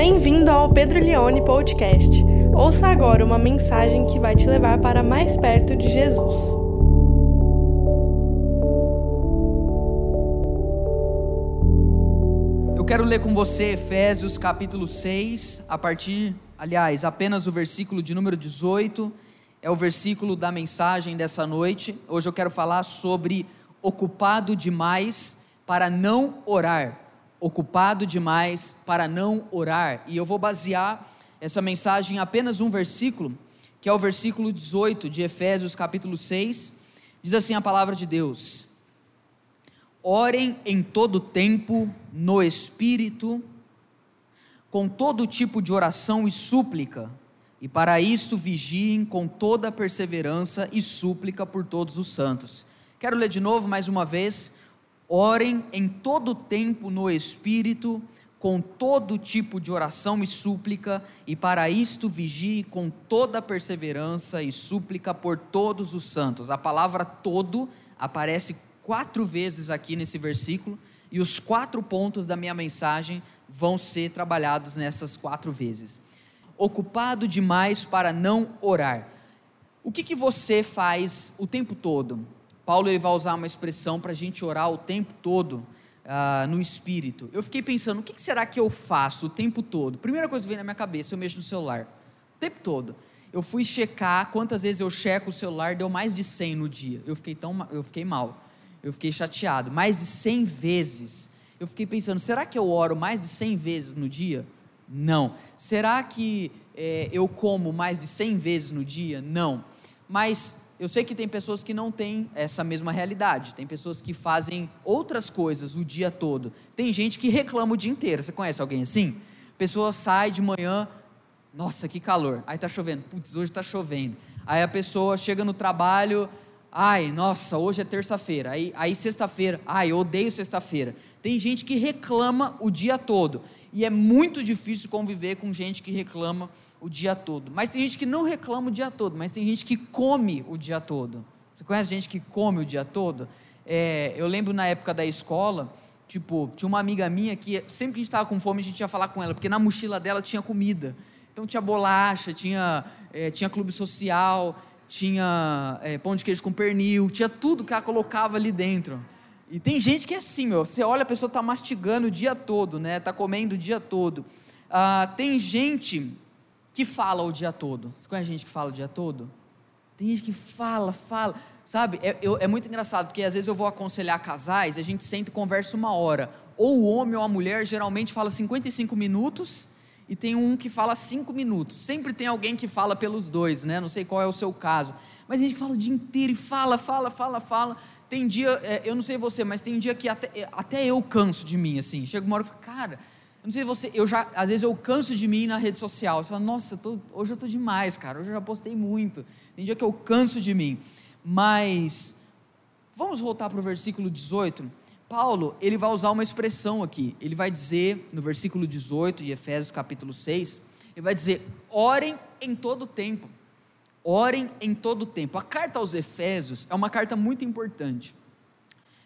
Bem-vindo ao Pedro Leone Podcast. Ouça agora uma mensagem que vai te levar para mais perto de Jesus. Eu quero ler com você Efésios capítulo 6, a partir, aliás, apenas o versículo de número 18, é o versículo da mensagem dessa noite. Hoje eu quero falar sobre ocupado demais para não orar ocupado demais para não orar. E eu vou basear essa mensagem em apenas um versículo, que é o versículo 18 de Efésios, capítulo 6. Diz assim a palavra de Deus: Orem em todo tempo no espírito, com todo tipo de oração e súplica, e para isto vigiem com toda perseverança e súplica por todos os santos. Quero ler de novo mais uma vez Orem em todo tempo no Espírito, com todo tipo de oração e súplica, e para isto vigie com toda perseverança e súplica por todos os santos. A palavra todo aparece quatro vezes aqui nesse versículo, e os quatro pontos da minha mensagem vão ser trabalhados nessas quatro vezes. Ocupado demais para não orar. O que, que você faz o tempo todo? Paulo ele vai usar uma expressão para a gente orar o tempo todo uh, no espírito. Eu fiquei pensando, o que, será que eu faço o tempo todo? Primeira coisa que veio na minha cabeça, eu mexo no celular. O tempo todo. Eu fui checar quantas vezes eu checo o celular, deu mais de 100 no dia. Eu fiquei, tão, eu fiquei mal. Eu fiquei chateado. Mais de 100 vezes. Eu fiquei pensando, será que eu oro mais de 100 vezes no dia? Não. Será que é, eu como mais de 100 vezes no dia? Não. Mas eu sei que tem pessoas que não têm essa mesma realidade. Tem pessoas que fazem outras coisas o dia todo. Tem gente que reclama o dia inteiro. Você conhece alguém assim? Pessoa sai de manhã, nossa, que calor. Aí tá chovendo. Putz, hoje tá chovendo. Aí a pessoa chega no trabalho, ai, nossa, hoje é terça-feira. Aí, aí sexta-feira, ai, eu odeio sexta-feira. Tem gente que reclama o dia todo. E é muito difícil conviver com gente que reclama o dia todo. Mas tem gente que não reclama o dia todo, mas tem gente que come o dia todo. Você conhece gente que come o dia todo? É, eu lembro na época da escola, tipo, tinha uma amiga minha que sempre que a gente estava com fome, a gente ia falar com ela, porque na mochila dela tinha comida. Então tinha bolacha, tinha, é, tinha clube social, tinha é, pão de queijo com pernil, tinha tudo que ela colocava ali dentro. E tem gente que é assim, meu, você olha, a pessoa está mastigando o dia todo, né? Está comendo o dia todo. Ah, tem gente que fala o dia todo. Você conhece gente que fala o dia todo? Tem gente que fala, fala. Sabe, é, eu, é muito engraçado, porque às vezes eu vou aconselhar casais, a gente senta e conversa uma hora. Ou o homem ou a mulher geralmente fala 55 minutos e tem um que fala 5 minutos. Sempre tem alguém que fala pelos dois, né? Não sei qual é o seu caso. Mas tem gente fala o dia inteiro e fala, fala, fala, fala. Tem dia, é, eu não sei você, mas tem dia que até, até eu canso de mim, assim. Chega uma hora e falo, cara, não sei você, eu já, às vezes eu canso de mim na rede social. Você fala, nossa, eu tô, hoje eu tô demais, cara. Hoje eu já postei muito. Tem dia que eu canso de mim. Mas vamos voltar para o versículo 18. Paulo, ele vai usar uma expressão aqui. Ele vai dizer no versículo 18 de Efésios capítulo 6, ele vai dizer: "Orem em todo tempo". Orem em todo tempo. A carta aos Efésios é uma carta muito importante.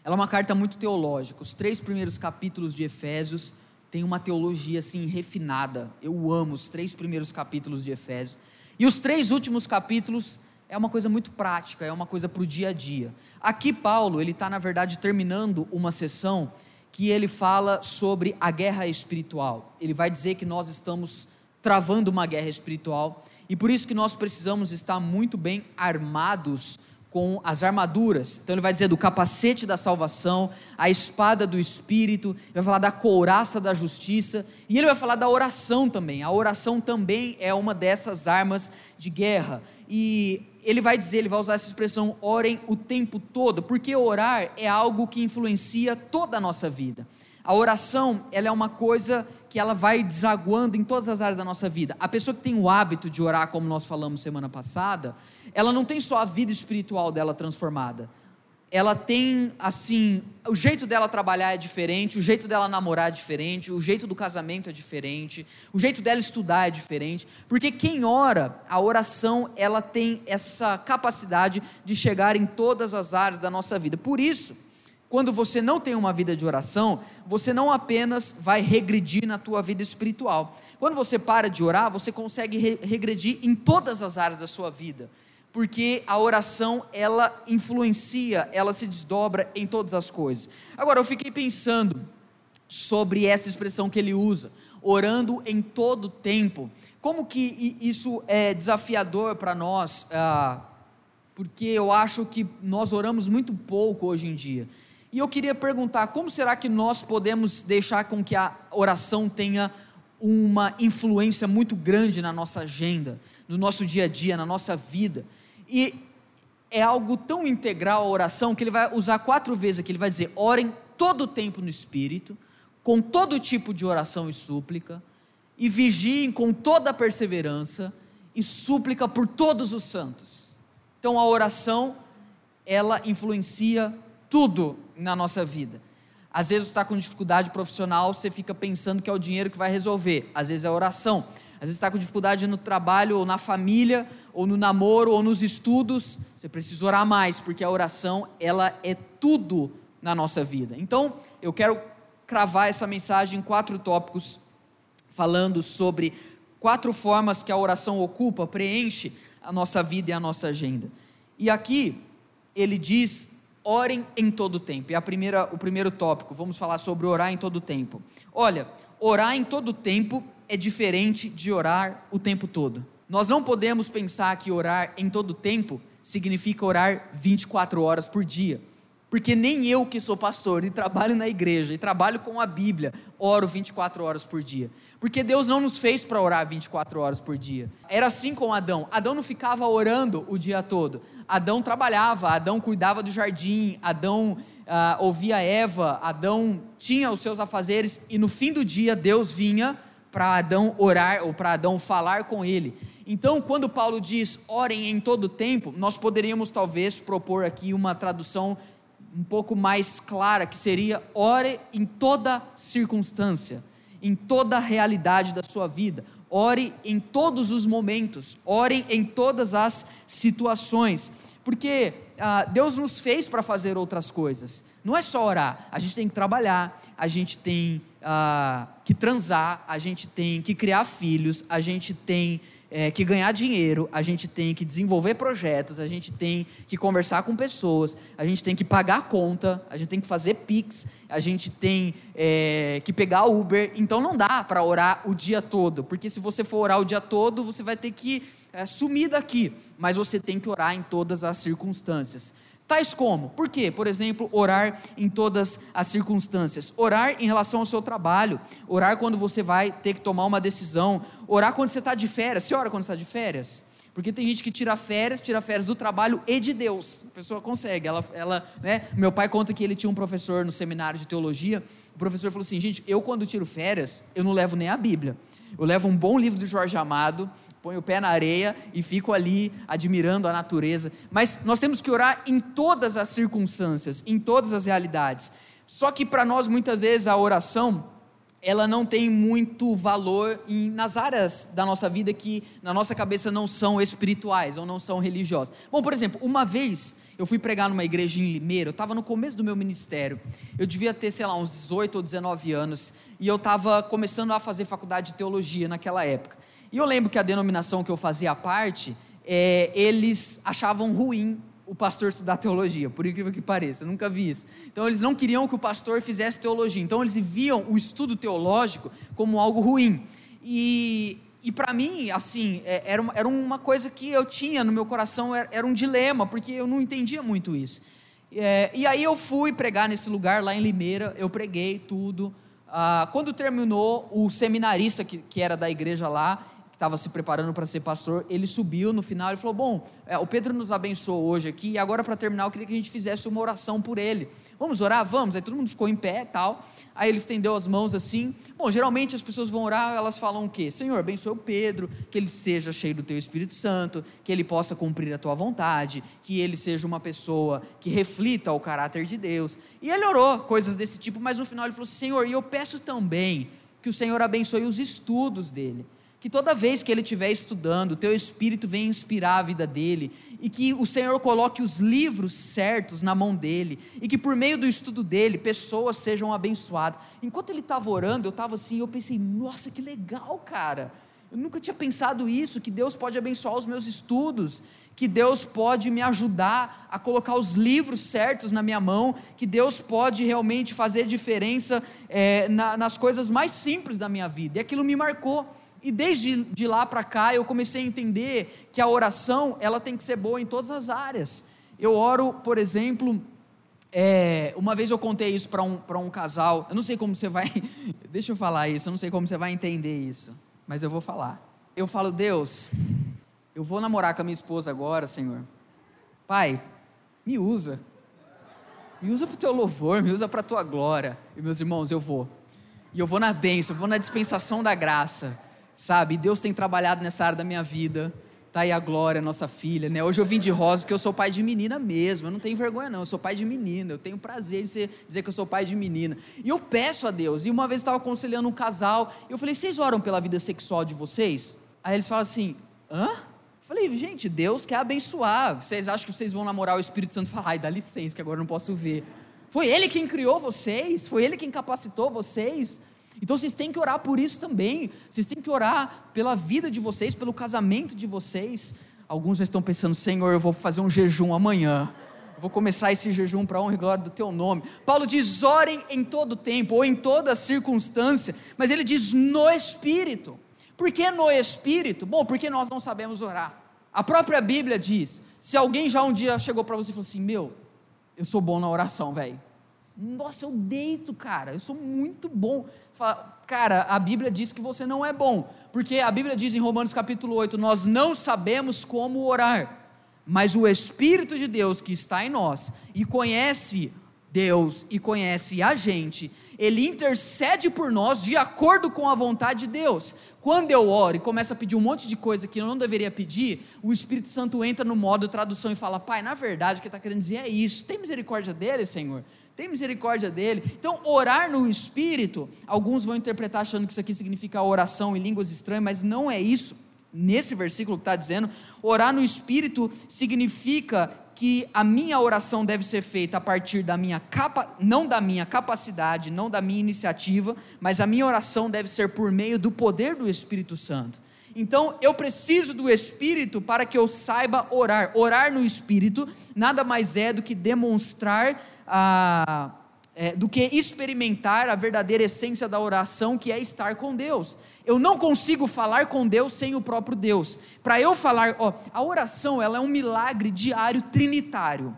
Ela é uma carta muito teológica. Os três primeiros capítulos de Efésios tem uma teologia assim refinada. Eu amo os três primeiros capítulos de Efésios. E os três últimos capítulos é uma coisa muito prática, é uma coisa para o dia a dia. Aqui Paulo ele está na verdade terminando uma sessão que ele fala sobre a guerra espiritual. Ele vai dizer que nós estamos travando uma guerra espiritual e por isso que nós precisamos estar muito bem armados com as armaduras. Então ele vai dizer do capacete da salvação, a espada do espírito, vai falar da couraça da justiça, e ele vai falar da oração também. A oração também é uma dessas armas de guerra. E ele vai dizer, ele vai usar essa expressão orem o tempo todo, porque orar é algo que influencia toda a nossa vida. A oração, ela é uma coisa que ela vai desaguando em todas as áreas da nossa vida. A pessoa que tem o hábito de orar, como nós falamos semana passada, ela não tem só a vida espiritual dela transformada. Ela tem, assim, o jeito dela trabalhar é diferente, o jeito dela namorar é diferente, o jeito do casamento é diferente, o jeito dela estudar é diferente, porque quem ora, a oração, ela tem essa capacidade de chegar em todas as áreas da nossa vida. Por isso, quando você não tem uma vida de oração, você não apenas vai regredir na tua vida espiritual. Quando você para de orar, você consegue re regredir em todas as áreas da sua vida, porque a oração ela influencia, ela se desdobra em todas as coisas. Agora eu fiquei pensando sobre essa expressão que ele usa, orando em todo tempo. Como que isso é desafiador para nós? Ah, porque eu acho que nós oramos muito pouco hoje em dia. E eu queria perguntar, como será que nós podemos deixar com que a oração tenha uma influência muito grande na nossa agenda, no nosso dia a dia, na nossa vida? E é algo tão integral a oração que ele vai usar quatro vezes aqui. Ele vai dizer: orem todo o tempo no Espírito, com todo tipo de oração e súplica, e vigiem com toda perseverança e súplica por todos os santos. Então a oração, ela influencia tudo na nossa vida. Às vezes você está com dificuldade profissional, você fica pensando que é o dinheiro que vai resolver. Às vezes é oração. Às vezes está com dificuldade no trabalho, ou na família, ou no namoro, ou nos estudos. Você precisa orar mais, porque a oração, ela é tudo na nossa vida. Então, eu quero cravar essa mensagem em quatro tópicos, falando sobre quatro formas que a oração ocupa, preenche a nossa vida e a nossa agenda. E aqui, ele diz orem em todo tempo. É a primeira, o primeiro tópico. Vamos falar sobre orar em todo tempo. Olha, orar em todo tempo é diferente de orar o tempo todo. Nós não podemos pensar que orar em todo tempo significa orar 24 horas por dia. Porque nem eu que sou pastor e trabalho na igreja e trabalho com a Bíblia, oro 24 horas por dia. Porque Deus não nos fez para orar 24 horas por dia. Era assim com Adão. Adão não ficava orando o dia todo. Adão trabalhava, Adão cuidava do jardim, Adão ah, ouvia Eva, Adão tinha os seus afazeres e no fim do dia Deus vinha para Adão orar ou para Adão falar com ele. Então, quando Paulo diz orem em todo tempo, nós poderíamos talvez propor aqui uma tradução um pouco mais clara, que seria ore em toda circunstância em toda realidade da sua vida. Ore em todos os momentos, ore em todas as situações, porque ah, Deus nos fez para fazer outras coisas. Não é só orar, a gente tem que trabalhar, a gente tem ah, que transar, a gente tem que criar filhos, a gente tem é, que ganhar dinheiro, a gente tem que desenvolver projetos, a gente tem que conversar com pessoas, a gente tem que pagar conta, a gente tem que fazer Pix, a gente tem é, que pegar Uber. Então não dá para orar o dia todo, porque se você for orar o dia todo, você vai ter que é, sumir daqui. Mas você tem que orar em todas as circunstâncias. Tais como, por quê? Por exemplo, orar em todas as circunstâncias. Orar em relação ao seu trabalho. Orar quando você vai ter que tomar uma decisão. Orar quando você está de férias. Você ora quando está de férias? Porque tem gente que tira férias, tira férias do trabalho e de Deus. A pessoa consegue. Ela, ela, né? Meu pai conta que ele tinha um professor no seminário de teologia. O professor falou assim: gente, eu quando tiro férias, eu não levo nem a Bíblia. Eu levo um bom livro do Jorge Amado, ponho o pé na areia e fico ali admirando a natureza. Mas nós temos que orar em todas as circunstâncias, em todas as realidades. Só que para nós, muitas vezes, a oração, ela não tem muito valor em, nas áreas da nossa vida que, na nossa cabeça, não são espirituais ou não são religiosas. Bom, por exemplo, uma vez eu fui pregar numa igreja em Limeira, eu estava no começo do meu ministério, eu devia ter, sei lá, uns 18 ou 19 anos, e eu estava começando a fazer faculdade de teologia naquela época. E eu lembro que a denominação que eu fazia parte, é, eles achavam ruim o pastor estudar teologia, por incrível que pareça, eu nunca vi isso. Então eles não queriam que o pastor fizesse teologia, então eles viam o estudo teológico como algo ruim. E, e para mim, assim, é, era uma, era uma coisa que eu tinha no meu coração, era, era um dilema, porque eu não entendia muito isso. É, e aí eu fui pregar nesse lugar lá em Limeira, eu preguei tudo. Ah, quando terminou, o seminarista que, que era da igreja lá, estava se preparando para ser pastor, ele subiu no final e falou: Bom, é, o Pedro nos abençoou hoje aqui, e agora para terminar eu queria que a gente fizesse uma oração por ele. Vamos orar? Vamos. Aí todo mundo ficou em pé tal. Aí ele estendeu as mãos assim. Bom, geralmente as pessoas vão orar, elas falam o quê? Senhor, abençoe o Pedro, que ele seja cheio do teu Espírito Santo, que ele possa cumprir a tua vontade, que ele seja uma pessoa que reflita o caráter de Deus. E ele orou coisas desse tipo, mas no final ele falou: Senhor, e eu peço também que o Senhor abençoe os estudos dele que toda vez que ele estiver estudando, o teu espírito venha inspirar a vida dele, e que o Senhor coloque os livros certos na mão dele, e que por meio do estudo dele, pessoas sejam abençoadas. Enquanto ele estava orando, eu estava assim, eu pensei, nossa, que legal, cara. Eu nunca tinha pensado isso, que Deus pode abençoar os meus estudos, que Deus pode me ajudar a colocar os livros certos na minha mão, que Deus pode realmente fazer diferença é, na, nas coisas mais simples da minha vida. E aquilo me marcou. E desde de lá para cá eu comecei a entender que a oração ela tem que ser boa em todas as áreas. Eu oro, por exemplo, é, uma vez eu contei isso para um, um casal. Eu não sei como você vai. Deixa eu falar isso, eu não sei como você vai entender isso. Mas eu vou falar. Eu falo, Deus, eu vou namorar com a minha esposa agora, Senhor. Pai, me usa. Me usa para o teu louvor, me usa para tua glória. E meus irmãos, eu vou. E eu vou na bênção, eu vou na dispensação da graça sabe? Deus tem trabalhado nessa área da minha vida. Tá aí a Glória, nossa filha, né? Hoje eu vim de rosa porque eu sou pai de menina mesmo. Eu não tenho vergonha, não. Eu sou pai de menina. Eu tenho prazer de dizer que eu sou pai de menina. E eu peço a Deus. E uma vez estava aconselhando um casal. E eu falei: Vocês oram pela vida sexual de vocês? Aí eles falam assim: Hã? Eu falei: Gente, Deus quer abençoar. Vocês acham que vocês vão namorar o Espírito Santo falar: Ai, dá licença, que agora eu não posso ver. Foi Ele quem criou vocês. Foi Ele quem capacitou vocês. Então vocês têm que orar por isso também. Vocês têm que orar pela vida de vocês, pelo casamento de vocês. Alguns já estão pensando, Senhor, eu vou fazer um jejum amanhã. vou começar esse jejum para honra e glória do teu nome. Paulo diz: orem em todo tempo, ou em toda circunstância, mas ele diz no Espírito. Por que no Espírito? Bom, porque nós não sabemos orar. A própria Bíblia diz: se alguém já um dia chegou para você e falou assim: Meu, eu sou bom na oração, velho. Nossa, eu deito, cara, eu sou muito bom. Fala, cara, a Bíblia diz que você não é bom, porque a Bíblia diz em Romanos capítulo 8: nós não sabemos como orar, mas o Espírito de Deus que está em nós e conhece Deus e conhece a gente, ele intercede por nós de acordo com a vontade de Deus. Quando eu oro e começo a pedir um monte de coisa que eu não deveria pedir, o Espírito Santo entra no modo tradução e fala: Pai, na verdade o que está querendo dizer é isso. Tem misericórdia dele, Senhor? Tem misericórdia dele. Então, orar no Espírito, alguns vão interpretar achando que isso aqui significa oração em línguas estranhas, mas não é isso. Nesse versículo que está dizendo, orar no Espírito significa que a minha oração deve ser feita a partir da minha capa, não da minha capacidade, não da minha iniciativa, mas a minha oração deve ser por meio do poder do Espírito Santo. Então, eu preciso do Espírito para que eu saiba orar. Orar no Espírito nada mais é do que demonstrar a, é, do que experimentar a verdadeira essência da oração, que é estar com Deus. Eu não consigo falar com Deus sem o próprio Deus. Para eu falar, ó, a oração ela é um milagre diário trinitário.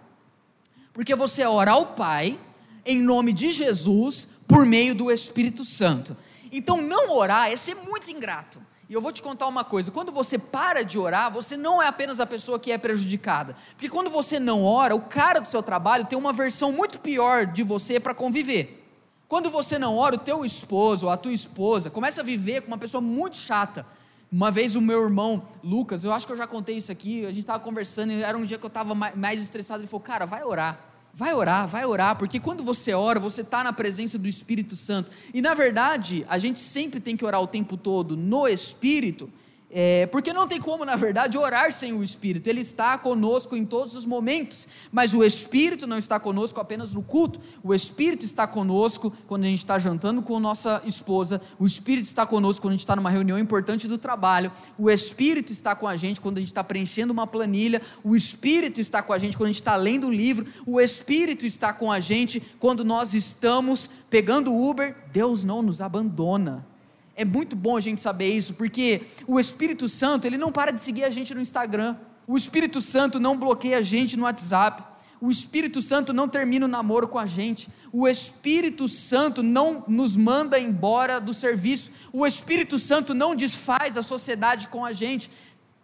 Porque você ora ao Pai, em nome de Jesus, por meio do Espírito Santo. Então, não orar é ser muito ingrato. E eu vou te contar uma coisa: quando você para de orar, você não é apenas a pessoa que é prejudicada. Porque quando você não ora, o cara do seu trabalho tem uma versão muito pior de você para conviver. Quando você não ora, o teu esposo ou a tua esposa começa a viver com uma pessoa muito chata. Uma vez o meu irmão Lucas, eu acho que eu já contei isso aqui, a gente estava conversando, era um dia que eu estava mais estressado, ele falou, cara, vai orar. Vai orar, vai orar, porque quando você ora, você está na presença do Espírito Santo. E na verdade, a gente sempre tem que orar o tempo todo no Espírito, é, porque não tem como, na verdade, orar sem o Espírito. Ele está conosco em todos os momentos, mas o Espírito não está conosco apenas no culto. O Espírito está conosco quando a gente está jantando com nossa esposa. O Espírito está conosco quando a gente está numa reunião importante do trabalho. O Espírito está com a gente quando a gente está preenchendo uma planilha. O Espírito está com a gente quando a gente está lendo um livro. O Espírito está com a gente quando nós estamos pegando o Uber. Deus não nos abandona. É muito bom a gente saber isso, porque o Espírito Santo, ele não para de seguir a gente no Instagram. O Espírito Santo não bloqueia a gente no WhatsApp. O Espírito Santo não termina o namoro com a gente. O Espírito Santo não nos manda embora do serviço. O Espírito Santo não desfaz a sociedade com a gente.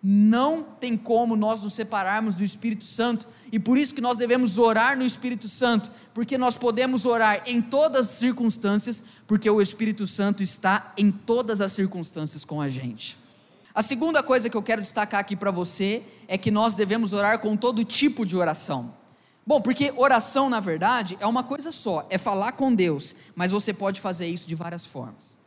Não tem como nós nos separarmos do Espírito Santo. E por isso que nós devemos orar no Espírito Santo, porque nós podemos orar em todas as circunstâncias, porque o Espírito Santo está em todas as circunstâncias com a gente. A segunda coisa que eu quero destacar aqui para você é que nós devemos orar com todo tipo de oração. Bom, porque oração, na verdade, é uma coisa só, é falar com Deus, mas você pode fazer isso de várias formas.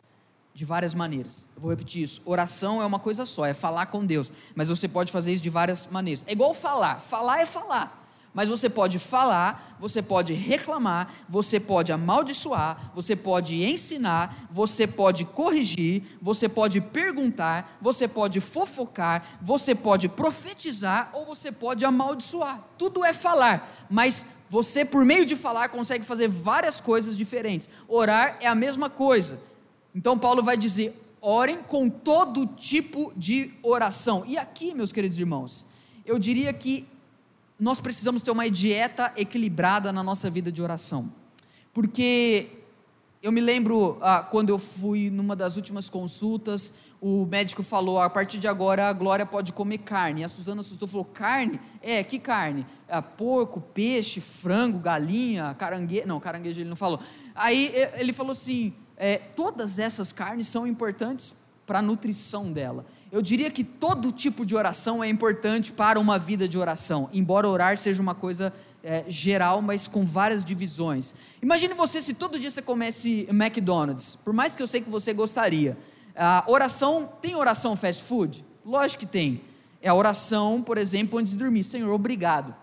De várias maneiras. Eu vou repetir isso. Oração é uma coisa só, é falar com Deus. Mas você pode fazer isso de várias maneiras. É igual falar. Falar é falar. Mas você pode falar, você pode reclamar, você pode amaldiçoar, você pode ensinar, você pode corrigir, você pode perguntar, você pode fofocar, você pode profetizar ou você pode amaldiçoar. Tudo é falar, mas você, por meio de falar, consegue fazer várias coisas diferentes. Orar é a mesma coisa. Então, Paulo vai dizer: orem com todo tipo de oração. E aqui, meus queridos irmãos, eu diria que nós precisamos ter uma dieta equilibrada na nossa vida de oração. Porque eu me lembro ah, quando eu fui numa das últimas consultas, o médico falou: a partir de agora a Glória pode comer carne. E a Suzana assustou falou: carne? É, que carne? Ah, porco, peixe, frango, galinha, caranguejo. Não, caranguejo ele não falou. Aí ele falou assim: é, todas essas carnes são importantes para a nutrição dela. Eu diria que todo tipo de oração é importante para uma vida de oração, embora orar seja uma coisa é, geral, mas com várias divisões. Imagine você se todo dia você comesse McDonald's, por mais que eu sei que você gostaria. A oração, tem oração fast food? Lógico que tem. É a oração, por exemplo, antes de dormir. Senhor, obrigado.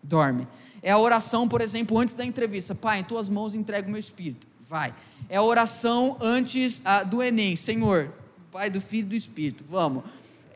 Dorme. É a oração, por exemplo, antes da entrevista. Pai, em tuas mãos entrego o meu espírito. Vai. É a oração antes ah, do Enem. Senhor, Pai, do Filho e do Espírito. Vamos.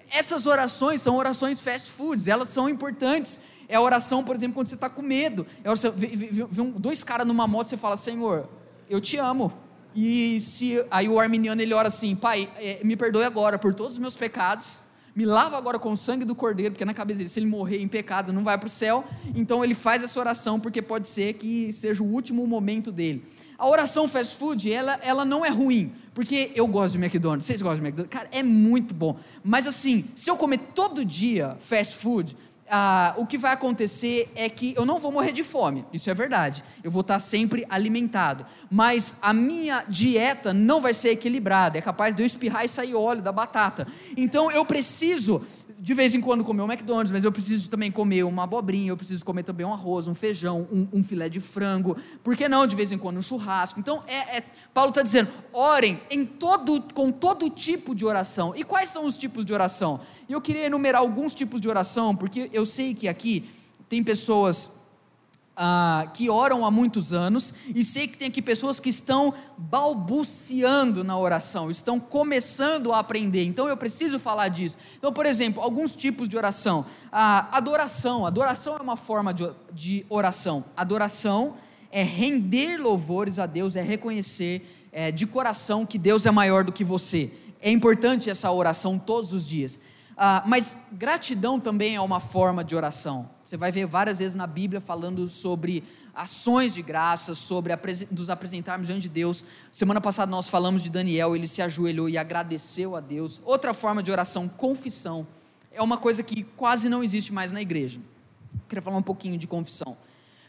Essas orações são orações fast foods, elas são importantes. É a oração, por exemplo, quando você está com medo. É oração, vê, vê, vê dois caras numa moto, você fala, Senhor, eu te amo. E se aí o arminiano ele ora assim, Pai, é, me perdoe agora por todos os meus pecados, me lava agora com o sangue do cordeiro, porque na cabeça dele, se ele morrer em pecado, não vai para o céu. Então ele faz essa oração, porque pode ser que seja o último momento dele. A oração fast food, ela, ela não é ruim, porque eu gosto de McDonald's. Vocês gostam de McDonald's? Cara, é muito bom. Mas assim, se eu comer todo dia fast food, ah, o que vai acontecer é que eu não vou morrer de fome, isso é verdade. Eu vou estar sempre alimentado. Mas a minha dieta não vai ser equilibrada. É capaz de eu espirrar e sair óleo da batata. Então eu preciso de vez em quando comer um McDonald's, mas eu preciso também comer uma abobrinha, eu preciso comer também um arroz, um feijão, um, um filé de frango, por que não de vez em quando um churrasco? Então, é, é Paulo está dizendo, orem em todo, com todo tipo de oração. E quais são os tipos de oração? E eu queria enumerar alguns tipos de oração, porque eu sei que aqui tem pessoas ah, que oram há muitos anos, e sei que tem aqui pessoas que estão balbuciando na oração, estão começando a aprender, então eu preciso falar disso. Então, por exemplo, alguns tipos de oração. Ah, adoração, adoração é uma forma de, de oração. Adoração é render louvores a Deus, é reconhecer é, de coração que Deus é maior do que você. É importante essa oração todos os dias. Ah, mas gratidão também é uma forma de oração. Você vai ver várias vezes na Bíblia falando sobre ações de graça, sobre nos apresentarmos diante de Deus. Semana passada nós falamos de Daniel, ele se ajoelhou e agradeceu a Deus. Outra forma de oração, confissão. É uma coisa que quase não existe mais na igreja. Eu queria falar um pouquinho de confissão.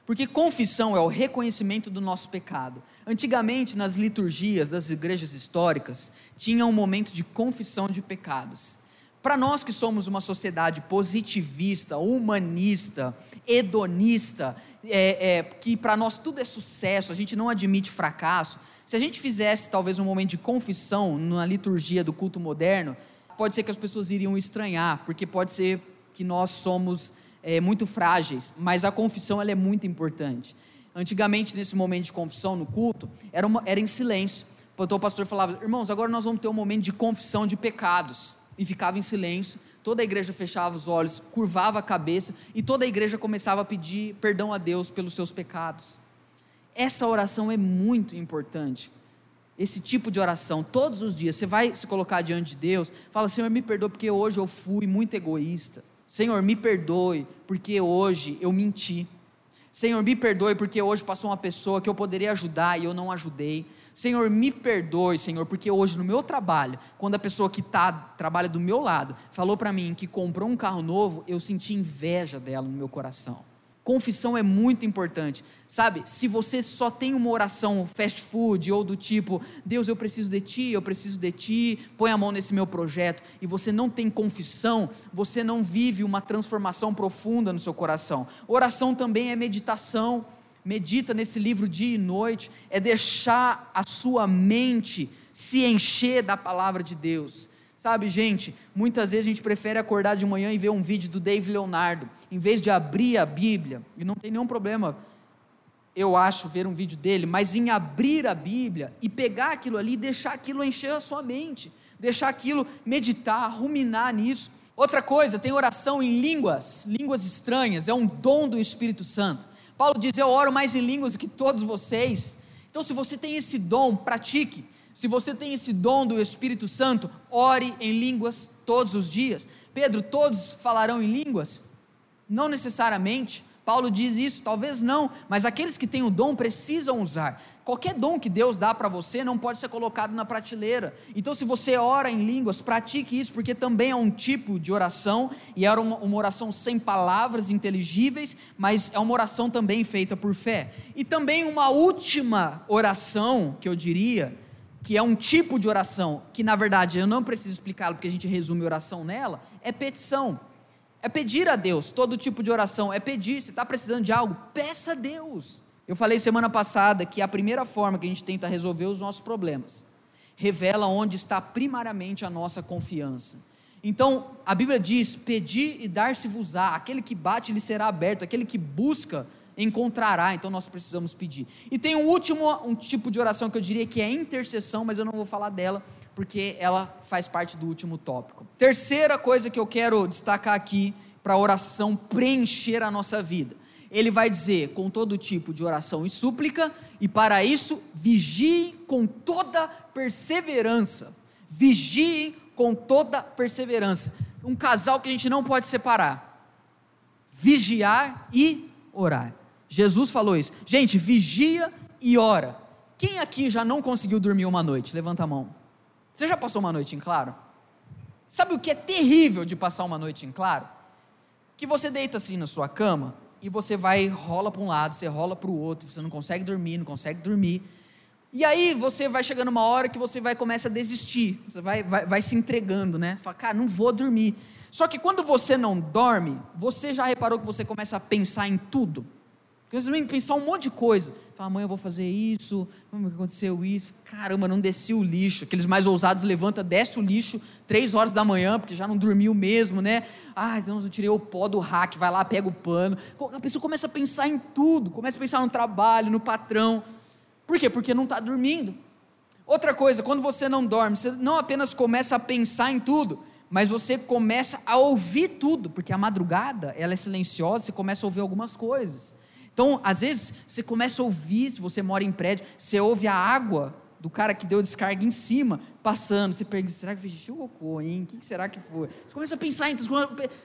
Porque confissão é o reconhecimento do nosso pecado. Antigamente, nas liturgias das igrejas históricas, tinha um momento de confissão de pecados. Para nós que somos uma sociedade positivista, humanista, hedonista, é, é, que para nós tudo é sucesso, a gente não admite fracasso, se a gente fizesse talvez um momento de confissão na liturgia do culto moderno, pode ser que as pessoas iriam estranhar, porque pode ser que nós somos é, muito frágeis, mas a confissão ela é muito importante. Antigamente, nesse momento de confissão no culto, era, uma, era em silêncio. Então o pastor falava, irmãos, agora nós vamos ter um momento de confissão de pecados e ficava em silêncio. Toda a igreja fechava os olhos, curvava a cabeça e toda a igreja começava a pedir perdão a Deus pelos seus pecados. Essa oração é muito importante. Esse tipo de oração, todos os dias, você vai se colocar diante de Deus, fala: Senhor, me perdoe porque hoje eu fui muito egoísta. Senhor, me perdoe porque hoje eu menti. Senhor, me perdoe porque hoje passou uma pessoa que eu poderia ajudar e eu não ajudei. Senhor, me perdoe, Senhor, porque hoje no meu trabalho, quando a pessoa que tá, trabalha do meu lado falou para mim que comprou um carro novo, eu senti inveja dela no meu coração. Confissão é muito importante, sabe? Se você só tem uma oração fast food ou do tipo, Deus, eu preciso de ti, eu preciso de ti, põe a mão nesse meu projeto, e você não tem confissão, você não vive uma transformação profunda no seu coração. Oração também é meditação medita nesse livro dia e noite, é deixar a sua mente se encher da palavra de Deus. Sabe, gente, muitas vezes a gente prefere acordar de manhã e ver um vídeo do Dave Leonardo, em vez de abrir a Bíblia, e não tem nenhum problema, eu acho, ver um vídeo dele, mas em abrir a Bíblia e pegar aquilo ali e deixar aquilo encher a sua mente, deixar aquilo meditar, ruminar nisso. Outra coisa, tem oração em línguas, línguas estranhas, é um dom do Espírito Santo. Paulo diz: Eu oro mais em línguas do que todos vocês. Então, se você tem esse dom, pratique. Se você tem esse dom do Espírito Santo, ore em línguas todos os dias. Pedro, todos falarão em línguas? Não necessariamente. Paulo diz isso, talvez não, mas aqueles que têm o dom precisam usar. Qualquer dom que Deus dá para você não pode ser colocado na prateleira. Então, se você ora em línguas, pratique isso, porque também é um tipo de oração, e é uma, uma oração sem palavras inteligíveis, mas é uma oração também feita por fé. E também uma última oração, que eu diria, que é um tipo de oração, que na verdade eu não preciso explicá-lo porque a gente resume oração nela, é petição. É pedir a Deus, todo tipo de oração, é pedir, você está precisando de algo, peça a Deus. Eu falei semana passada que a primeira forma que a gente tenta resolver os nossos problemas revela onde está primariamente a nossa confiança. Então, a Bíblia diz: pedir e dar-se-vos-á, aquele que bate lhe será aberto, aquele que busca encontrará, então nós precisamos pedir. E tem um último um tipo de oração que eu diria que é intercessão, mas eu não vou falar dela porque ela faz parte do último tópico. Terceira coisa que eu quero destacar aqui para a oração preencher a nossa vida. Ele vai dizer com todo tipo de oração e súplica, e para isso vigie com toda perseverança. Vigie com toda perseverança. Um casal que a gente não pode separar. Vigiar e orar. Jesus falou isso. Gente, vigia e ora. Quem aqui já não conseguiu dormir uma noite? Levanta a mão. Você já passou uma noite em claro? Sabe o que é terrível de passar uma noite em claro? Que você deita assim na sua cama e você vai, rola para um lado, você rola para o outro, você não consegue dormir, não consegue dormir. E aí você vai chegando uma hora que você vai começa a desistir, você vai, vai, vai se entregando, né? Você fala, cara, não vou dormir. Só que quando você não dorme, você já reparou que você começa a pensar em tudo? Porque você vem pensar um monte de coisa. Fala, amanhã eu vou fazer isso, aconteceu isso, caramba, não desci o lixo. Aqueles mais ousados levanta, desce o lixo três horas da manhã, porque já não dormiu mesmo, né? Ah, então eu tirei o pó do rack, vai lá, pega o pano. A pessoa começa a pensar em tudo, começa a pensar no trabalho, no patrão. Por quê? Porque não está dormindo. Outra coisa, quando você não dorme, você não apenas começa a pensar em tudo, mas você começa a ouvir tudo, porque a madrugada ela é silenciosa, você começa a ouvir algumas coisas. Então, às vezes, você começa a ouvir, se você mora em prédio, você ouve a água do cara que deu descarga em cima, passando. Você pergunta, será que fez xixi hein? O que será que foi? Você começa a pensar, então,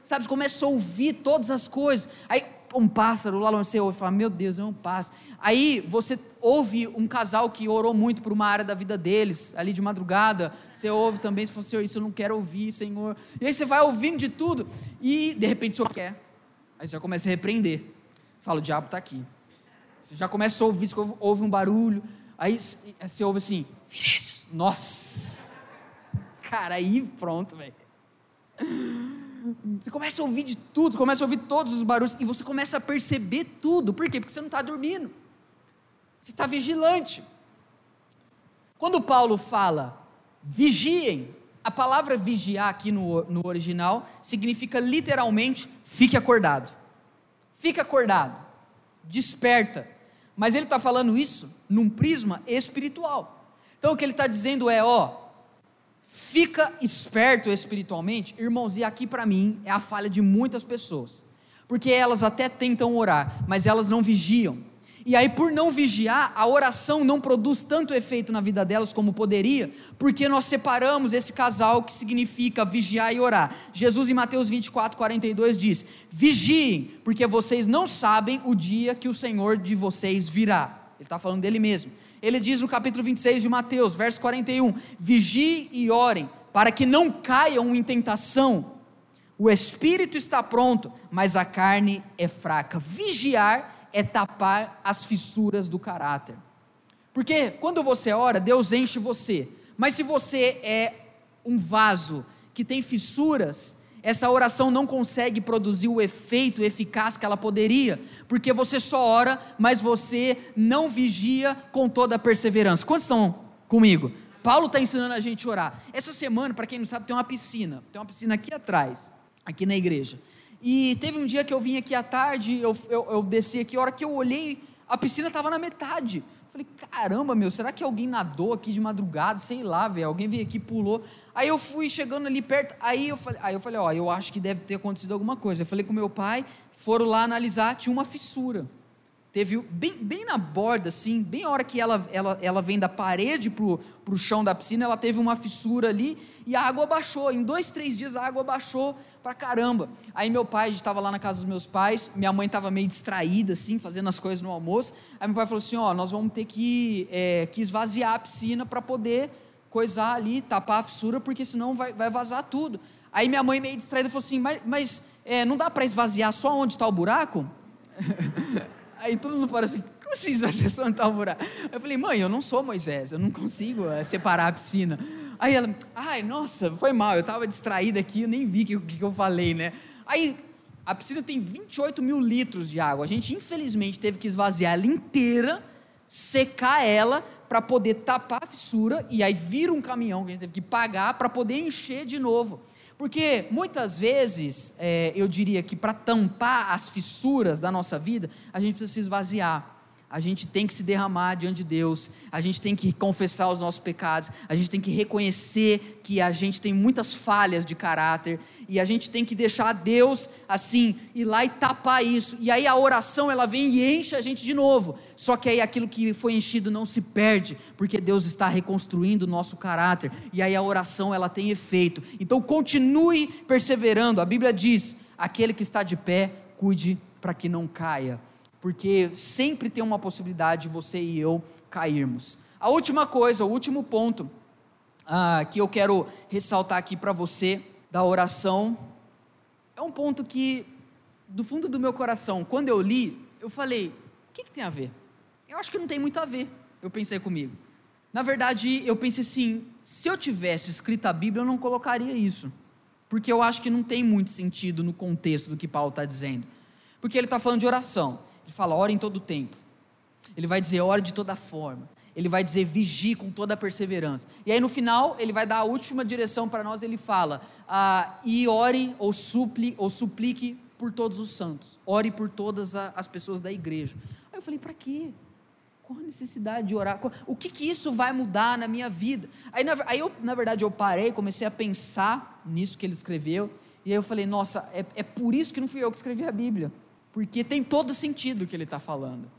sabe, você começa a ouvir todas as coisas. Aí, um pássaro lá longe, você ouve e fala, meu Deus, é um pássaro. Aí, você ouve um casal que orou muito por uma área da vida deles, ali de madrugada. Você ouve também, você fala, Senhor, isso eu não quero ouvir, Senhor. E aí você vai ouvindo de tudo, e de repente o Senhor quer. Aí você já começa a repreender. Você fala, o diabo está aqui. Você já começa a ouvir, você ouve um barulho, aí você ouve assim, Vinícius, nossa! Cara, aí pronto, velho. Você começa a ouvir de tudo, começa a ouvir todos os barulhos, e você começa a perceber tudo. Por quê? Porque você não está dormindo. Você está vigilante. Quando Paulo fala, vigiem, a palavra vigiar aqui no, no original significa literalmente fique acordado. Fica acordado, desperta. Mas ele está falando isso num prisma espiritual. Então o que ele está dizendo é: ó, fica esperto espiritualmente. Irmãos, e aqui para mim é a falha de muitas pessoas. Porque elas até tentam orar, mas elas não vigiam. E aí, por não vigiar, a oração não produz tanto efeito na vida delas como poderia, porque nós separamos esse casal que significa vigiar e orar. Jesus, em Mateus 24, 42, diz: Vigiem, porque vocês não sabem o dia que o Senhor de vocês virá. Ele está falando dele mesmo. Ele diz no capítulo 26 de Mateus, verso 41: Vigiem e orem, para que não caiam em tentação. O espírito está pronto, mas a carne é fraca. Vigiar é tapar as fissuras do caráter. Porque quando você ora, Deus enche você. Mas se você é um vaso que tem fissuras, essa oração não consegue produzir o efeito eficaz que ela poderia, porque você só ora, mas você não vigia com toda a perseverança. Quantos estão comigo? Paulo está ensinando a gente a orar. Essa semana, para quem não sabe, tem uma piscina. Tem uma piscina aqui atrás, aqui na igreja. E teve um dia que eu vim aqui à tarde, eu, eu, eu desci aqui, a hora que eu olhei, a piscina estava na metade. Falei, caramba, meu, será que alguém nadou aqui de madrugada? Sei lá, velho. Alguém veio aqui, pulou. Aí eu fui chegando ali perto. Aí eu falei, aí eu falei, ó, eu acho que deve ter acontecido alguma coisa. Eu falei com meu pai, foram lá analisar, tinha uma fissura. Teve bem, bem na borda, assim, bem a hora que ela, ela, ela vem da parede para o chão da piscina, ela teve uma fissura ali e a água baixou. Em dois, três dias a água baixou pra caramba. Aí meu pai estava lá na casa dos meus pais, minha mãe estava meio distraída, assim, fazendo as coisas no almoço. Aí meu pai falou assim: Ó, nós vamos ter que, é, que esvaziar a piscina para poder coisar ali, tapar a fissura, porque senão vai, vai vazar tudo. Aí minha mãe, meio distraída, falou assim: Mas, mas é, não dá para esvaziar só onde está o buraco? Aí todo mundo fala assim, como assim vai ser o buraco? Eu falei, mãe, eu não sou Moisés, eu não consigo é, separar a piscina. Aí ela, ai, nossa, foi mal, eu estava distraída aqui, eu nem vi o que, que eu falei, né? Aí a piscina tem 28 mil litros de água. A gente, infelizmente, teve que esvaziar ela inteira, secar ela, para poder tapar a fissura, e aí vira um caminhão que a gente teve que pagar para poder encher de novo. Porque muitas vezes, é, eu diria que para tampar as fissuras da nossa vida, a gente precisa se esvaziar a gente tem que se derramar diante de Deus, a gente tem que confessar os nossos pecados, a gente tem que reconhecer que a gente tem muitas falhas de caráter e a gente tem que deixar Deus assim ir lá e tapar isso. E aí a oração ela vem e enche a gente de novo. Só que aí aquilo que foi enchido não se perde, porque Deus está reconstruindo o nosso caráter. E aí a oração ela tem efeito. Então continue perseverando. A Bíblia diz: aquele que está de pé, cuide para que não caia porque sempre tem uma possibilidade de você e eu cairmos. A última coisa, o último ponto ah, que eu quero ressaltar aqui para você da oração é um ponto que, do fundo do meu coração, quando eu li, eu falei: o que, que tem a ver? Eu acho que não tem muito a ver, eu pensei comigo. Na verdade, eu pensei assim: se eu tivesse escrito a Bíblia, eu não colocaria isso. Porque eu acho que não tem muito sentido no contexto do que Paulo está dizendo. Porque ele está falando de oração. Ele fala, ore em todo o tempo. Ele vai dizer, ore de toda forma. Ele vai dizer, vigie com toda a perseverança. E aí no final, ele vai dar a última direção para nós, ele fala, ah, e ore ou supli, ou suplique por todos os santos. Ore por todas as pessoas da igreja. Aí eu falei, para quê? Qual a necessidade de orar? O que, que isso vai mudar na minha vida? Aí, na, aí eu, na verdade, eu parei, comecei a pensar nisso que ele escreveu. E aí eu falei, nossa, é, é por isso que não fui eu que escrevi a Bíblia. Porque tem todo sentido o que ele está falando.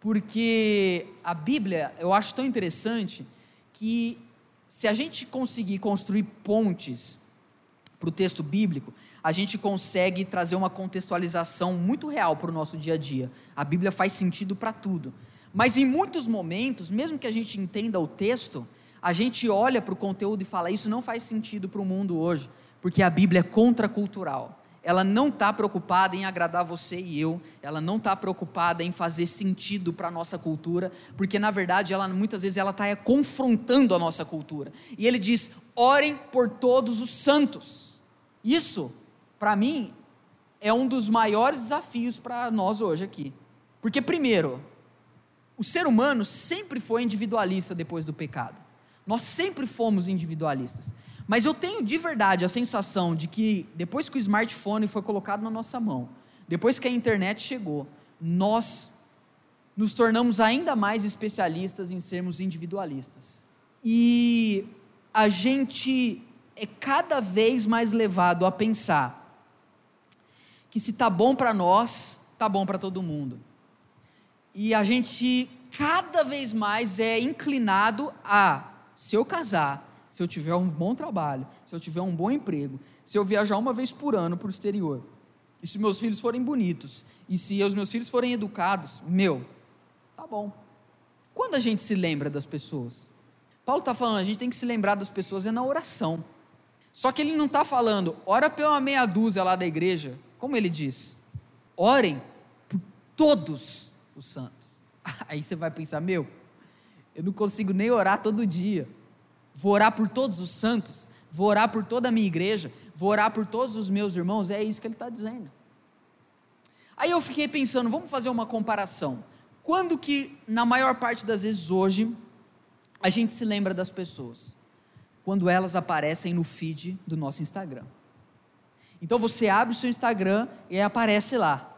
Porque a Bíblia, eu acho tão interessante que se a gente conseguir construir pontes para o texto bíblico, a gente consegue trazer uma contextualização muito real para o nosso dia a dia. A Bíblia faz sentido para tudo. Mas em muitos momentos, mesmo que a gente entenda o texto, a gente olha para o conteúdo e fala: Isso não faz sentido para o mundo hoje, porque a Bíblia é contracultural ela não está preocupada em agradar você e eu, ela não está preocupada em fazer sentido para a nossa cultura, porque na verdade ela muitas vezes ela está confrontando a nossa cultura. E ele diz: orem por todos os santos. Isso, para mim, é um dos maiores desafios para nós hoje aqui. Porque, primeiro, o ser humano sempre foi individualista depois do pecado. Nós sempre fomos individualistas. Mas eu tenho de verdade a sensação de que depois que o smartphone foi colocado na nossa mão, depois que a internet chegou, nós nos tornamos ainda mais especialistas em sermos individualistas. E a gente é cada vez mais levado a pensar que se tá bom para nós, tá bom para todo mundo. E a gente cada vez mais é inclinado a se eu casar, se eu tiver um bom trabalho, se eu tiver um bom emprego, se eu viajar uma vez por ano para o exterior, e se meus filhos forem bonitos, e se os meus filhos forem educados, meu, tá bom. Quando a gente se lembra das pessoas? Paulo está falando, a gente tem que se lembrar das pessoas é na oração. Só que ele não está falando, ora pela meia dúzia lá da igreja. Como ele diz? Orem por todos os santos. Aí você vai pensar, meu, eu não consigo nem orar todo dia vou orar por todos os santos, vou orar por toda a minha igreja, vou orar por todos os meus irmãos, é isso que ele está dizendo. Aí eu fiquei pensando, vamos fazer uma comparação. Quando que, na maior parte das vezes hoje, a gente se lembra das pessoas quando elas aparecem no feed do nosso Instagram. Então você abre o seu Instagram e aparece lá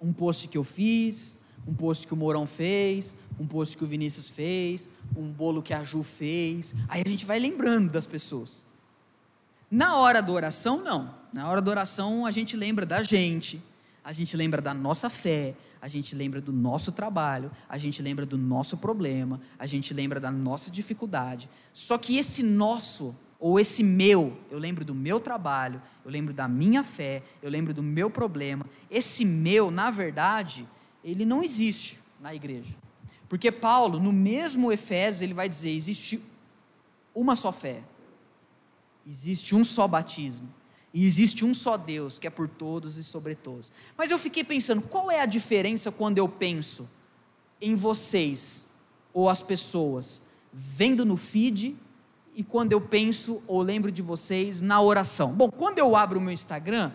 um post que eu fiz, um post que o Mourão fez, um post que o Vinícius fez, um bolo que a Ju fez. Aí a gente vai lembrando das pessoas. Na hora da oração, não. Na hora da oração, a gente lembra da gente, a gente lembra da nossa fé, a gente lembra do nosso trabalho, a gente lembra do nosso problema, a gente lembra da nossa dificuldade. Só que esse nosso, ou esse meu, eu lembro do meu trabalho, eu lembro da minha fé, eu lembro do meu problema. Esse meu, na verdade, ele não existe na igreja. Porque Paulo, no mesmo Efésios, ele vai dizer: existe uma só fé, existe um só batismo, e existe um só Deus, que é por todos e sobre todos. Mas eu fiquei pensando, qual é a diferença quando eu penso em vocês ou as pessoas vendo no feed e quando eu penso ou lembro de vocês na oração? Bom, quando eu abro o meu Instagram,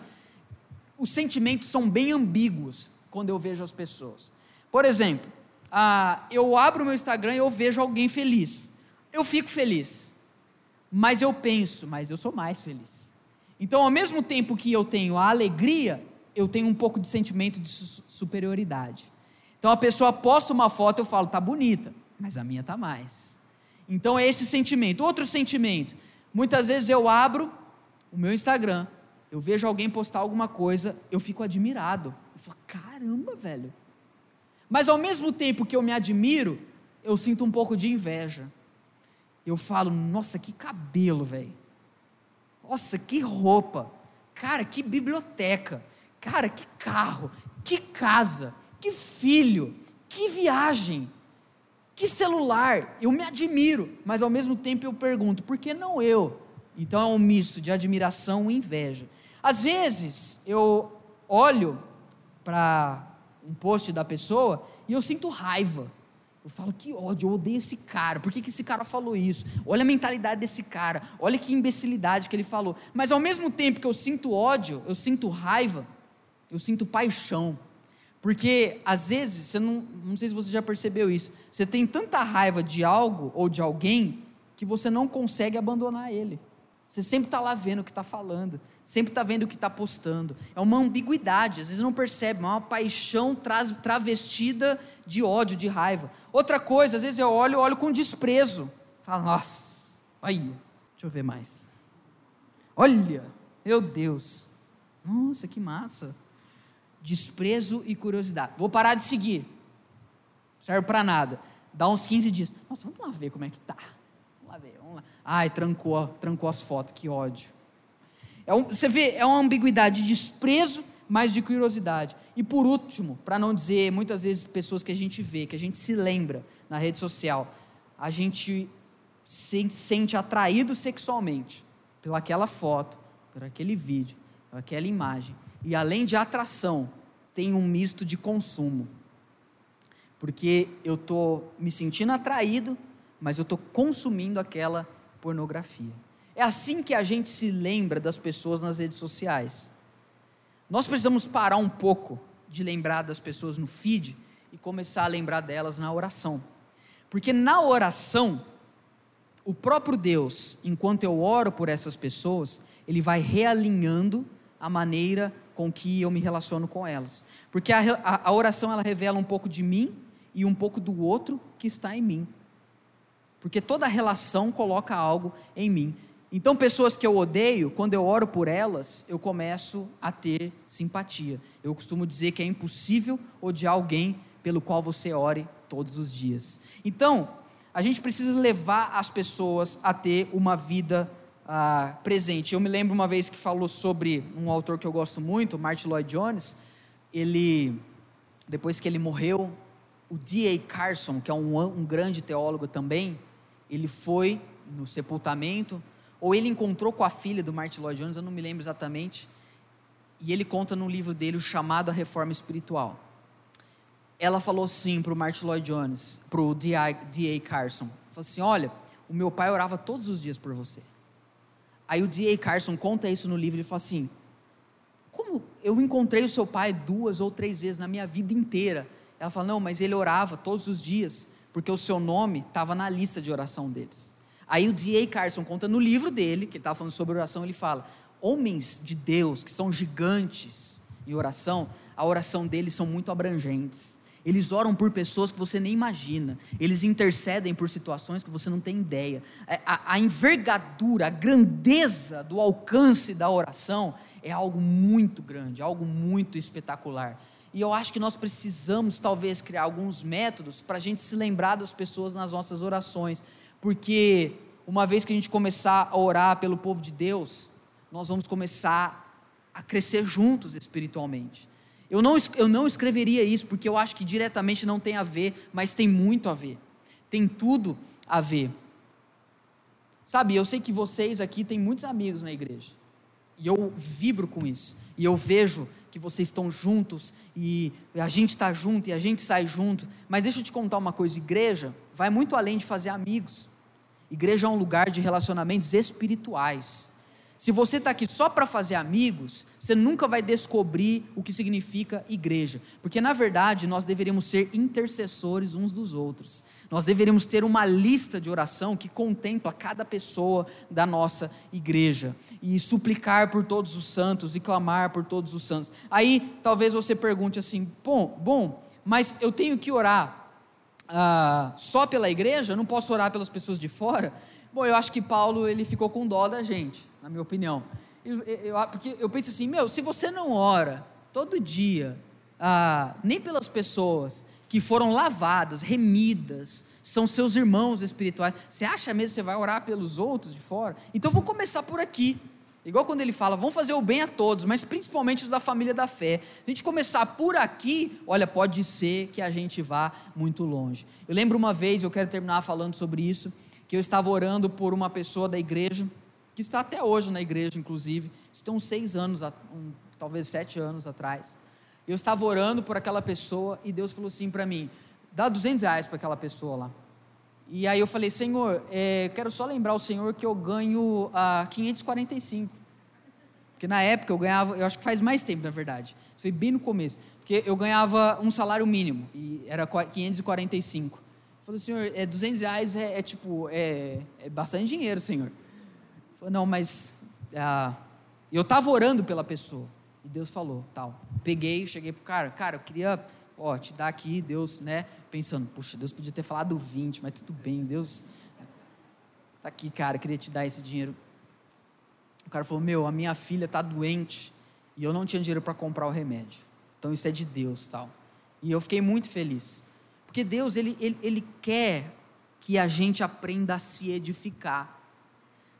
os sentimentos são bem ambíguos quando eu vejo as pessoas. Por exemplo, ah, eu abro meu Instagram e eu vejo alguém feliz. Eu fico feliz. Mas eu penso, mas eu sou mais feliz. Então, ao mesmo tempo que eu tenho a alegria, eu tenho um pouco de sentimento de superioridade. Então, a pessoa posta uma foto, eu falo, tá bonita, mas a minha tá mais. Então, é esse sentimento. Outro sentimento, muitas vezes eu abro o meu Instagram, eu vejo alguém postar alguma coisa, eu fico admirado. Eu falo, caramba, velho. Mas ao mesmo tempo que eu me admiro, eu sinto um pouco de inveja. Eu falo, nossa, que cabelo, velho. Nossa, que roupa. Cara, que biblioteca. Cara, que carro. Que casa. Que filho. Que viagem. Que celular. Eu me admiro, mas ao mesmo tempo eu pergunto, por que não eu? Então é um misto de admiração e inveja. Às vezes eu olho para um post da pessoa e eu sinto raiva. Eu falo, que ódio, eu odeio esse cara. Por que, que esse cara falou isso? Olha a mentalidade desse cara. Olha que imbecilidade que ele falou. Mas ao mesmo tempo que eu sinto ódio, eu sinto raiva, eu sinto paixão. Porque às vezes, você não, não sei se você já percebeu isso, você tem tanta raiva de algo ou de alguém que você não consegue abandonar ele. Você sempre está lá vendo o que está falando, sempre está vendo o que está postando. É uma ambiguidade, às vezes não percebe, é uma paixão travestida de ódio, de raiva. Outra coisa, às vezes eu olho, olho com desprezo. Falo, nossa, aí, deixa eu ver mais. Olha, meu Deus, nossa, que massa. Desprezo e curiosidade. Vou parar de seguir, serve para nada. Dá uns 15 dias. Nossa, vamos lá ver como é que tá. Lá ver, vamos lá. Ai, trancou, trancou as fotos, que ódio. É um, você vê, é uma ambiguidade de desprezo, mas de curiosidade. E por último, para não dizer muitas vezes pessoas que a gente vê, que a gente se lembra na rede social, a gente se sente atraído sexualmente pelaquela foto, por aquele vídeo, por aquela imagem. E além de atração, tem um misto de consumo. Porque eu estou me sentindo atraído, mas eu estou consumindo aquela pornografia. É assim que a gente se lembra das pessoas nas redes sociais. Nós precisamos parar um pouco de lembrar das pessoas no feed e começar a lembrar delas na oração. Porque na oração, o próprio Deus, enquanto eu oro por essas pessoas, ele vai realinhando a maneira com que eu me relaciono com elas. Porque a, a, a oração ela revela um pouco de mim e um pouco do outro que está em mim. Porque toda relação coloca algo em mim. Então, pessoas que eu odeio, quando eu oro por elas, eu começo a ter simpatia. Eu costumo dizer que é impossível odiar alguém pelo qual você ore todos os dias. Então, a gente precisa levar as pessoas a ter uma vida ah, presente. Eu me lembro uma vez que falou sobre um autor que eu gosto muito, Martin Lloyd Jones. Ele, depois que ele morreu, o D.A. Carson, que é um, um grande teólogo também, ele foi no sepultamento, ou ele encontrou com a filha do Martin Lloyd Jones, eu não me lembro exatamente, e ele conta no livro dele o chamado a reforma espiritual. Ela falou assim para o Martin Lloyd Jones, para o D.A. Carson, falou assim, olha, o meu pai orava todos os dias por você. Aí o D.A. Carson conta isso no livro, ele fala assim, como eu encontrei o seu pai duas ou três vezes na minha vida inteira. Ela fala, não, mas ele orava todos os dias porque o seu nome estava na lista de oração deles. Aí o D.A. Carson conta no livro dele, que ele estava falando sobre oração, ele fala: homens de Deus que são gigantes em oração, a oração deles são muito abrangentes. Eles oram por pessoas que você nem imagina. Eles intercedem por situações que você não tem ideia. É, a, a envergadura, a grandeza do alcance da oração é algo muito grande, algo muito espetacular. E eu acho que nós precisamos, talvez, criar alguns métodos para a gente se lembrar das pessoas nas nossas orações. Porque uma vez que a gente começar a orar pelo povo de Deus, nós vamos começar a crescer juntos espiritualmente. Eu não, eu não escreveria isso porque eu acho que diretamente não tem a ver, mas tem muito a ver. Tem tudo a ver. Sabe, eu sei que vocês aqui têm muitos amigos na igreja. E eu vibro com isso. E eu vejo que vocês estão juntos e a gente está junto e a gente sai junto. Mas deixa eu te contar uma coisa: igreja vai muito além de fazer amigos. Igreja é um lugar de relacionamentos espirituais. Se você está aqui só para fazer amigos, você nunca vai descobrir o que significa igreja. Porque, na verdade, nós deveríamos ser intercessores uns dos outros. Nós deveríamos ter uma lista de oração que contempla cada pessoa da nossa igreja. E suplicar por todos os santos e clamar por todos os santos. Aí, talvez você pergunte assim: bom, bom mas eu tenho que orar ah, só pela igreja? Eu não posso orar pelas pessoas de fora? Bom, eu acho que Paulo ele ficou com dó da gente, na minha opinião. Eu, eu, porque eu penso assim, meu, se você não ora todo dia, ah, nem pelas pessoas que foram lavadas, remidas, são seus irmãos espirituais, você acha mesmo que você vai orar pelos outros de fora? Então vou começar por aqui. Igual quando ele fala, vamos fazer o bem a todos, mas principalmente os da família da fé. Se a gente começar por aqui, olha, pode ser que a gente vá muito longe. Eu lembro uma vez, eu quero terminar falando sobre isso que eu estava orando por uma pessoa da igreja, que está até hoje na igreja, inclusive, uns seis anos, um, talvez sete anos atrás. Eu estava orando por aquela pessoa e Deus falou assim para mim: dá 200 reais para aquela pessoa lá. E aí eu falei: Senhor, é, quero só lembrar o Senhor que eu ganho a 545. Porque na época eu ganhava, eu acho que faz mais tempo, na verdade. Isso foi bem no começo. Porque eu ganhava um salário mínimo, e era 545. Falou, senhor, é, 200 reais é, é tipo, é, é, bastante dinheiro, senhor. Falou, não, mas ah, eu estava orando pela pessoa. E Deus falou, tal. Peguei, cheguei pro cara, cara, eu queria, ó, te dar aqui, Deus, né, pensando, puxa, Deus podia ter falado 20, mas tudo bem, Deus, tá aqui, cara, queria te dar esse dinheiro. O cara falou, meu, a minha filha tá doente e eu não tinha dinheiro para comprar o remédio. Então isso é de Deus, tal. E eu fiquei muito feliz. Porque Deus, ele, ele, ele quer que a gente aprenda a se edificar.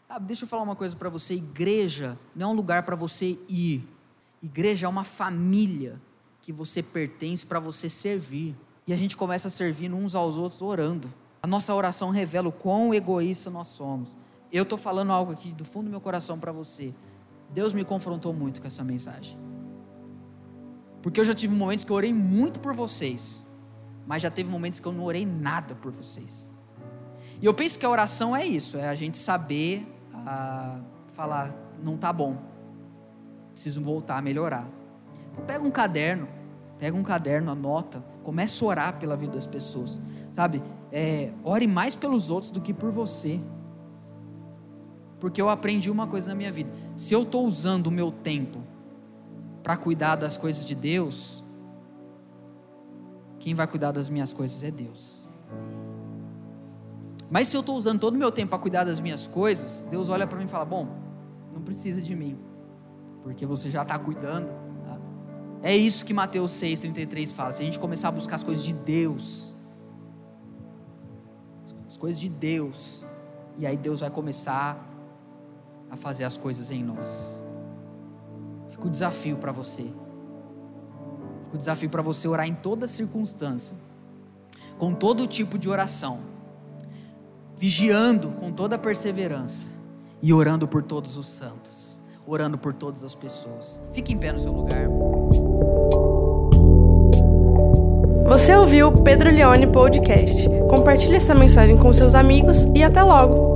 Sabe, deixa eu falar uma coisa para você: igreja não é um lugar para você ir, igreja é uma família que você pertence para você servir. E a gente começa a servir uns aos outros orando. A nossa oração revela o quão egoísta nós somos. Eu estou falando algo aqui do fundo do meu coração para você. Deus me confrontou muito com essa mensagem. Porque eu já tive momentos que eu orei muito por vocês mas já teve momentos que eu não orei nada por vocês. E eu penso que a oração é isso, é a gente saber ah, falar, não tá bom, preciso voltar a melhorar. Então pega um caderno, pega um caderno, anota, começa a orar pela vida das pessoas, sabe? É, ore mais pelos outros do que por você. Porque eu aprendi uma coisa na minha vida: se eu estou usando o meu tempo para cuidar das coisas de Deus, quem vai cuidar das minhas coisas é Deus. Mas se eu estou usando todo o meu tempo para cuidar das minhas coisas, Deus olha para mim e fala: Bom, não precisa de mim, porque você já está cuidando. Tá? É isso que Mateus 6,33 fala. Se a gente começar a buscar as coisas de Deus, as coisas de Deus, e aí Deus vai começar a fazer as coisas em nós. Fica o desafio para você o desafio para você orar em toda circunstância, com todo tipo de oração, vigiando com toda perseverança e orando por todos os santos, orando por todas as pessoas. Fique em pé no seu lugar. Você ouviu o Pedro Leone Podcast. Compartilhe essa mensagem com seus amigos e até logo!